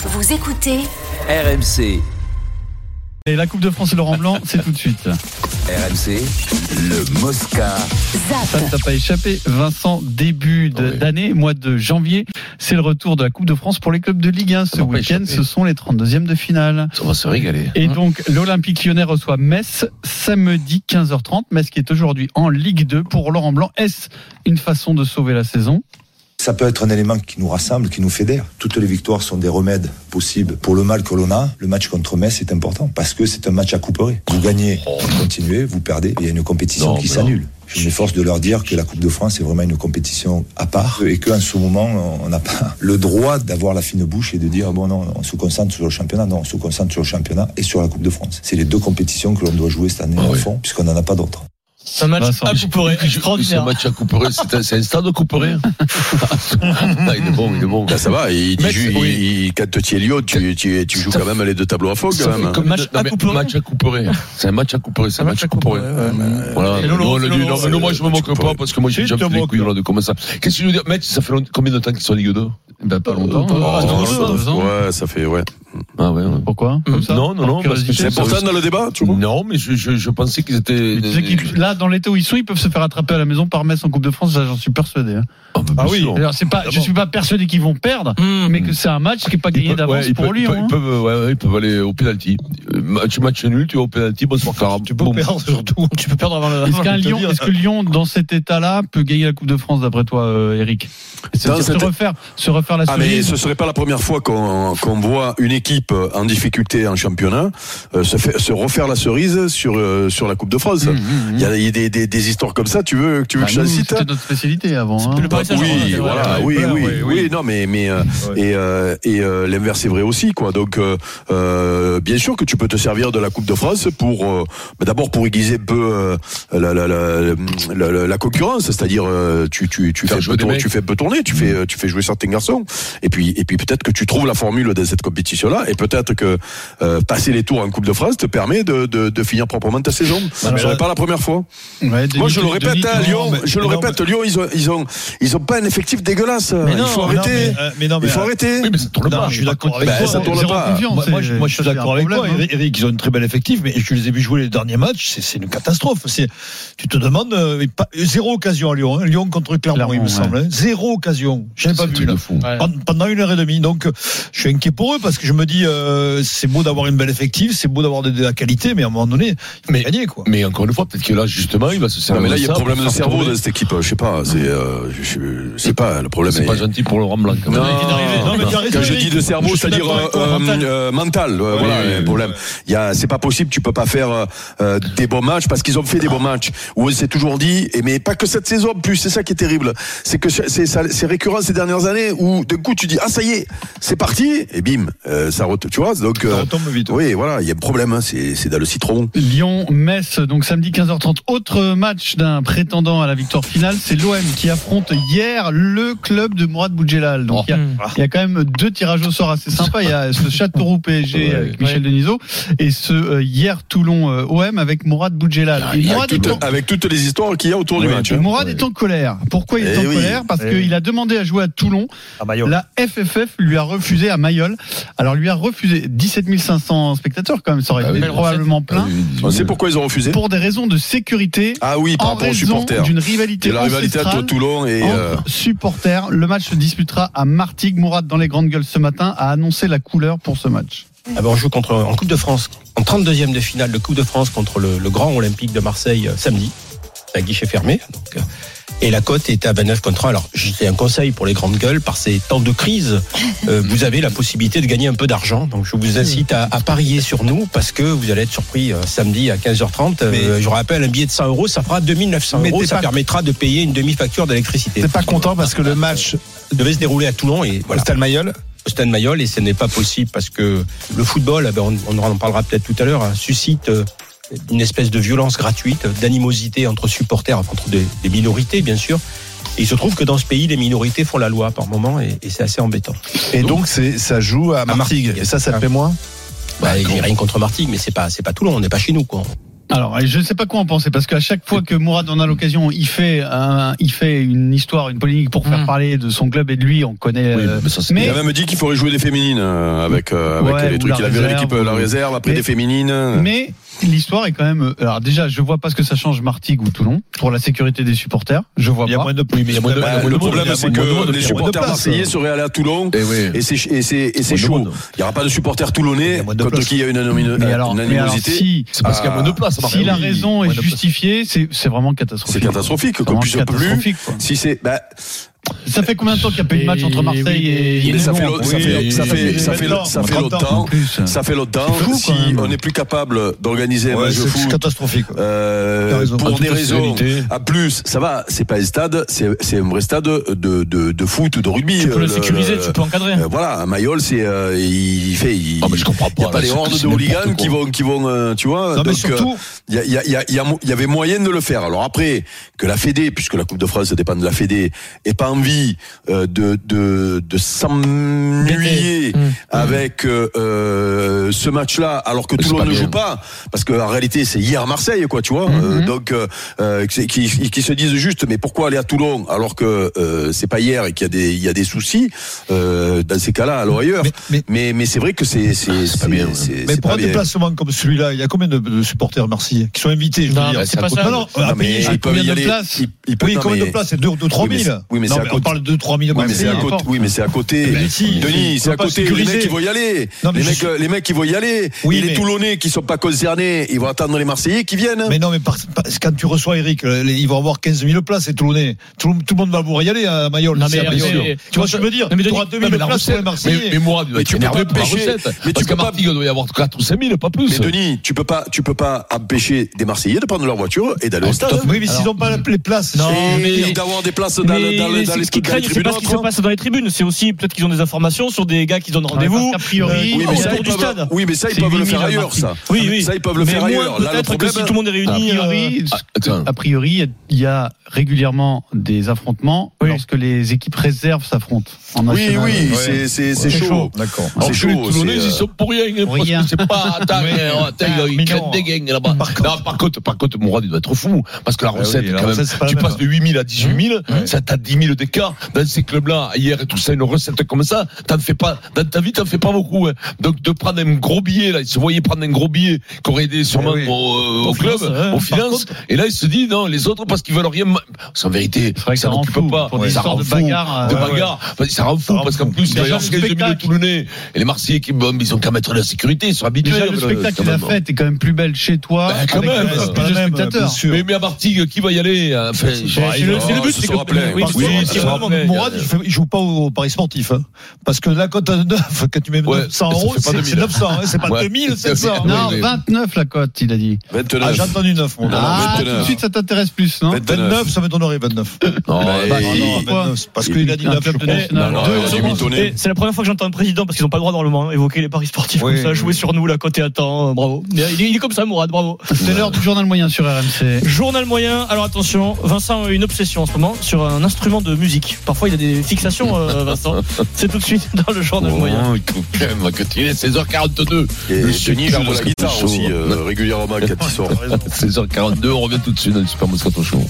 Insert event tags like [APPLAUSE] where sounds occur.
Vous écoutez RMC, Et la Coupe de France et Laurent Blanc, c'est tout de suite. RMC, le Mosca. Ça ne t'a pas échappé. Vincent, début d'année, mois de janvier, c'est le retour de la Coupe de France pour les clubs de Ligue 1. Ce week-end, ce sont les 32e de finale. Ça va se régaler. Et donc, l'Olympique lyonnais reçoit Metz samedi 15h30. Metz qui est aujourd'hui en Ligue 2 pour Laurent Blanc. Est-ce une façon de sauver la saison? Ça peut être un élément qui nous rassemble, qui nous fédère. Toutes les victoires sont des remèdes possibles pour le mal que l'on a. Le match contre Metz est important parce que c'est un match à couper. Vous gagnez, vous continuez, vous perdez. Il y a une compétition Non, qui s'annule. Je m'efforce de leur dire que la Coupe de France est vraiment une compétition à part et qu'en ce moment, on n'a pas le droit d'avoir la fine bouche et de dire bon non, on se concentre sur le championnat. Non, on se concentre sur le championnat et sur la Coupe de France. C'est les deux compétitions que l'on doit jouer cette année Ah oui. fond puisqu'on n'en a pas d'autres. C'est un match Vincent. à couper C'est extraordinaire. un match à couper. C'est un, un stade de couper. [LAUGHS] Ah, il est bon, il est bon. Bah, ça va, il, Mec, joue- oui. il- quand tu es Lyon, tu, tu, tu joues quand même les deux tableaux à fond quand même. hein. comme Match non, à mais couper. match à couper. C'est un match à couper. C'est un match à couper. Voilà. Et Lolo, Nous, on a c'est dit, Lolo, non, moi, je me moque pas parce que moi, j'ai déjà tu fait les couilles là, de comment ça. Qu'est-ce que je veux dire? Mec, ça fait combien de temps qu'ils sont en Ligue 2? ben, Pas longtemps. Oh, Ah. Ouais, ça fait, ouais. Ah, ouais, ouais. Pourquoi Comme ça Non, non, non, C'est important dans le débat, tu vois Non, mais je, je, je pensais qu'ils étaient. Là, dans l'état où ils sont, ils peuvent se faire attraper à la maison par Metz en Coupe de France, ça, j'en suis persuadé. hein. Ah, bah, bien oui. sûr. Alors, c'est pas, je suis pas persuadé qu'ils vont perdre, Mmh. mais que c'est un match qui n'est pas gagné d'avance ouais, pour Lyon. Ils hein. peuvent, ouais, ouais, ils peuvent aller au penalty. Euh, Match, match nul, tu vas au penalty, bonsoir Clara. Tu peux Boum. perdre surtout. Tu peux perdre avant le. Est-ce qu'un Lyon, est-ce que Lyon, dans cet état-là, peut gagner la Coupe de France d'après toi, euh, Eric? Se refaire, se refaire la Ah mais ce serait pas la première fois qu'on voit une équipe en difficulté en championnat euh, se, fait, se refaire la cerise sur euh, sur la Coupe de France. Mmh, mmh, Il y a, il y a des, des, des histoires comme ça. Tu veux tu veux Bah, que je cite C'était notre spécialité avant. hein. le Saint-Germain, oui, voilà, oui, oui, oui, oui. non, mais mais euh, et euh, et euh, l'inverse est vrai aussi, quoi. Donc, euh, euh, bien sûr que tu peux te servir de la Coupe de France pour, euh, bah, d'abord pour aiguiser un peu euh, la, la, la, la, la- la concurrence, c'est-à-dire euh, tu tu tu fais tu fais un peu tourner, tu fais euh, tu fais jouer certains garçons, et puis et puis peut-être que tu trouves la formule de cette et peut-être que euh, passer les tours en Coupe de France te permet de de, de finir proprement ta saison. Ce mais serait là- pas la première fois. Ouais, Moi, je le répète, hein, Lyon, mais- je le non, répète, Lyon, ils ont, ils ont, ils ont pas un effectif dégueulasse. Mais il faut arrêter. mais, euh, mais non, mais, il faut euh, arrêter. Oui, mais ça tourne Non, pas. je suis d'accord avec toi. ça tourne Zéro pas. confiance, Moi, moi, je, moi, je suis d'accord avec toi, hein. Eric, ils ont une très belle effectif, mais je les ai vus jouer les derniers matchs, c'est une catastrophe. Tu te demandes, euh, pas- zéro occasion à Lyon, hein. Lyon contre Clermont, il me semble, hein. zéro occasion. Je n'ai pas vu là. fou. Ouais. Pendant une heure et demie, donc je suis inquiet pour eux parce que je me dis, euh, c'est beau d'avoir une belle effectif, c'est beau d'avoir de, de la qualité, mais à un moment donné, il faut Mais- gagner quoi. Mais encore une fois, peut-être que là, justement, il va se Non, servir. mais là, il y a un problème de cerveau dans cette équipe. Je sais pas. C'est, euh, je, sais pas. Le problème C'est est. pas gentil pour Laurent Blanc. quand même. Non, Non, raison, quand je dis de cerveau, c'est-à-dire euh, mental. euh, mental. voilà, le problème. Il y a, c'est pas possible. Tu peux pas faire des bons matchs parce qu'ils ont fait des bons matchs. Où on s'est toujours dit, et mais pas que cette saison. en Plus, c'est ça qui est terrible. C'est que c'est, récurrent ces dernières années où d'un coup tu dis, ah ça y est, c'est parti, et bim, euh, ça ret- tu vois. Donc, Ça euh, retombe vite. oui, voilà, il y a un problème. hein, c'est, dans le citron. Lyon-Metz, donc samedi 15h30. Autre match d'un prétendant à la victoire finale, c'est l'OM qui affronte hier le club de Mourad Boudjelal. Donc il y a- Mmh. il y, a quand même deux tirages au sort assez sympas. Il y a ce Châteauroux PSG Ouais, avec Michel Denisot et ce euh, hier Toulon euh, OM avec Mourad Boudjelal. Et Mourad est Avec, en- toutes, avec toutes les histoires qu'il y a autour du Ouais, match. et hein. Mourad est en colère. Pourquoi il est Eh en oui. colère? Parce Eh qu'il a demandé à jouer à Toulon. À. La FFF lui a refusé à Mayol. Alors lui a refusé 17 500 spectateurs quand même. Ça aurait Ah été oui, probablement plein. On sait pourquoi ils ont refusé. Pour des raisons de sécurité. Ah oui, par en rapport aux raison supporters. d'une rivalité Et la rivalité entre ancestrale Toulon et. euh, supporters. Le match se disputera à Martigues. Mourad dans les grandes gueules ce matin a annoncé la couleur pour ce match. Ah ben, on joue contre, en Coupe de France, en 32e de finale de Coupe de France contre le, le Grand Olympique de Marseille euh, samedi, à guichet fermé. Donc, euh, et la cote est à 29 contre 1. Alors, j'ai un conseil pour les grandes gueules. Par ces temps de crise, euh, [LAUGHS] vous avez la possibilité de gagner un peu d'argent. Donc, je vous incite à, à parier sur nous parce que vous allez être surpris euh, samedi à 15h30. Euh, je rappelle, un billet de 100 euros, ça fera 2900 Mais euros. Ça pas- permettra de payer une demi-facture d'électricité. T'es pas content parce que le match devait se dérouler à Toulon et voilà. Stade Mayol, Stade Mayol et ce n'est pas possible parce que le football, eh ben, on, on en parlera peut-être tout à l'heure, hein, suscite euh, une espèce de violence gratuite, d'animosité entre supporters, entre des, des minorités bien sûr. Et il se trouve que dans ce pays, les minorités font la loi par moment et, et c'est assez embêtant. et donc ça joue à Martigues. Et ça, ça te fait moins? Bah, il n'y a rien contre Martigues, mais c'est pas c'est pas Toulon, on n'est pas chez nous quoi. Alors, je ne sais pas quoi en penser parce qu'à chaque fois que Mourad en a l'occasion, il fait un, il fait une histoire, une polémique pour faire Mm. parler de son club et de lui. On connaît. Oui, euh, mais ça, c'est- mais- Il a même dit qu'il faudrait jouer des féminines euh, avec, euh, avec Ouais, les trucs. Il a vu l'équipe, la réserve, après Mais- des féminines. Mais l'histoire est quand même. Alors déjà, je vois pas ce que ça change Martigues ou Toulon pour la sécurité des supporters. Je vois Il y a pas. moins de Oui, mais il y a moins de- Bah, y le problème, c'est y de que y les supporters marseillais seraient allés à Toulon. Eh oui. Et c'est chaud. monde. Il n'y aura pas de supporters toulonnais y contre qui il y a une, Mais alors, une mais alors, animosité. si, C'est parce qu'il y a moins de place. si la raison est justifiée, c'est vraiment catastrophique. C'est catastrophique. Puisse plus. quoi. Si c'est, bah, Ça fait combien de temps qu'il n'y a pas eu de match entre Marseille et, Et ça Lyon, fait, en lo- plus ça fait, oui, ça oui, fait, oui, ça fait, maintenant, ça fait 30 ans. En longtemps. Ça fait longtemps. Si même. on n'est plus capable d'organiser un match de foot, catastrophique. euh, pour des raisons. À plus, ça va, c'est pas un stade, c'est un vrai stade de, de, de foot ou de rugby. Tu peux Euh, le sécuriser, le- tu peux encadrer. euh, voilà, un Mayol, c'est euh, il fait. Il, Ah, mais je comprends il y a pas, pas des hordes de hooligans qui vont, qui vont, euh, tu vois. Non, donc, il y, avait moyen de le faire. Alors après, que la Fédé, puisque la Coupe de France dépend de la Fédé, ait pas envie euh, de, de, de s'ennuyer Mmh. avec euh, euh, ce match-là, alors que pas ne joue pas, parce qu'en réalité c'est hier à Marseille, quoi, tu vois. Euh, donc euh, qui, se disent juste, mais pourquoi aller à Toulon alors que euh, c'est pas hier et qu'il y a des il y a des soucis euh, dans ces cas-là, alors ailleurs. mais, mais, Mais mais c'est vrai que c'est c'est c'est pas bien, mais pour un bien. déplacement comme celui-là, il y a combien de, de supporters marseillais qui sont invités je veux Non, dire c'est pas ça. Non, non, Non, mais ils peuvent combien y de aller. places Ils- ils peuvent- Oui, non, combien mais- de places? C'est 2 3 Oui, mais 000. c'est- oui, mais c'est à on parle de 3 000 Oui, mais c'est à côté. Oui, mais c'est à côté. Mais si, Denis, c'est à côté. Les mecs, ils vont y aller. Non, mais les mecs, suis- les mecs, ils vont y aller. Oui, Et les mais- Toulonnais qui sont pas concernés, ils vont attendre les Marseillais qui viennent. Mais non, mais par- quand tu reçois Eric, les- ils vont avoir 15 000 places, les Toulonnais. Tout, tout le monde va vouloir y aller à Mayol. Non, mais- à Mayol. mais- Tu vois ce que je veux dire? Non, mais Tu auras Denis- 2 Non, 000 mais la places pour les Marseillais. mais, mais Mourad, il doit Mais être tu peux pas empêcher- mais tu peux pas- il doit y avoir 4 ou 5 000, pas plus. Mais Denis, tu peux pas, tu peux pas empêcher des Marseillais de prendre leur voiture et d'aller Ah, au stade. Oui, mais s'ils n'ont pas les places. Non, mais- d'avoir des places dans, Mais le- dans, le- dans les ce qu'ils craignent, c'est pas ce qui se passe dans les tribunes, c'est aussi peut-être qu'ils ont des informations sur des gars qui donnent rendez-vous. A priori, euh, Oui, mais ça, autour ils du peuvent, stade. oui, mais ça, ils C'est peuvent le 8 000 faire ailleurs, ça. Oui, oui. Ça, ils peuvent le faire ailleurs. Là, le peut-être que problème. si tout le monde est a réuni. euh, priori, Ah, a priori, il y a- a régulièrement des affrontements lorsque les équipes réserves s'affrontent. En Oui, national. oui, Ouais. c'est c'est c'est C'est chaud. chaud. D'accord. C'est que les chaud. Toulonnais, ils euh, sont pour rien. hein, parce rien. que c'est pas. Attends, ils crèvent des gangs là-bas. Par contre- Non, par contre, par contre, Mourad, il doit être fou. Parce que la Ah recette, oui, quand même, tu même. passes de 8 000 à 18 000, Ouais. ça t'a 10 000 d'écart. Dans ces clubs-là, hier et tout ça, une recette comme ça, t'en fais pas, dans ta vie, t'en fais pas beaucoup. hein. Donc, de prendre un gros billet, là, il se voyait prendre un gros billet qui aurait aidé sûrement Eh oui. au, euh, au club, ouais. aux finances. Et là, il se dit, non, les autres, parce qu'ils veulent rien. C'est en vérité, ça n'occupe fou. pas. Pour des ça de fou. bagarre, De bagarre. Ça rend fou, parce qu'en plus, avoir le 15 000 spectacle. Toulonnais. Et les Marseillais, qui, bon, ils ont qu'à mettre la sécurité, ils sont habitués. Déjà, le euh, spectacle quand et la fête est quand même plus belle chez toi. Ben, quand avec même, plus c'est de pas la même, spectateurs. bien sûr. Mais, mais à Martigues, qui va y aller hein, enfin, C'est le le but, ce c'est que. euh, Mourad, il, joue pas au Paris sportif. Hein. Parce que la cote à 9, quand tu mets Ouais, 900 ça euros, c'est 2000. c'est 900. Hein, c'est pas Ouais. 2700. Ouais, [LAUGHS] Non, oui. 29 la cote, il a dit. 29. Ah, j'ai entendu 9. Mon gars. Ah, 29. tout de suite, ça t'intéresse plus, non 29, ça m'étonnerait 29. Non, Bah, bah, et- Ah non, pourquoi 29, parce qu'il a dit Un 9, je club de il C'est la première fois que j'entends un président parce qu'ils n'ont pas le droit normalement évoquer les paris sportifs Oui, comme ça, oui. jouer sur nous, la côté à temps, bravo. Il est, il est comme ça, Mourad, bravo. C'est l'heure du journal moyen sur RMC. Journal moyen, alors attention, Vincent a une obsession en ce moment sur un instrument de musique. Parfois il a des fixations, euh, [LAUGHS] Vincent. C'est tout de suite dans le journal moyen. Oh, écoute, quand même, que tu es 16h42. Et Le super joue de la guitare aussi euh, régulièrement quand il sort. 16h42, on revient tout de suite dans le Super Moscato Show.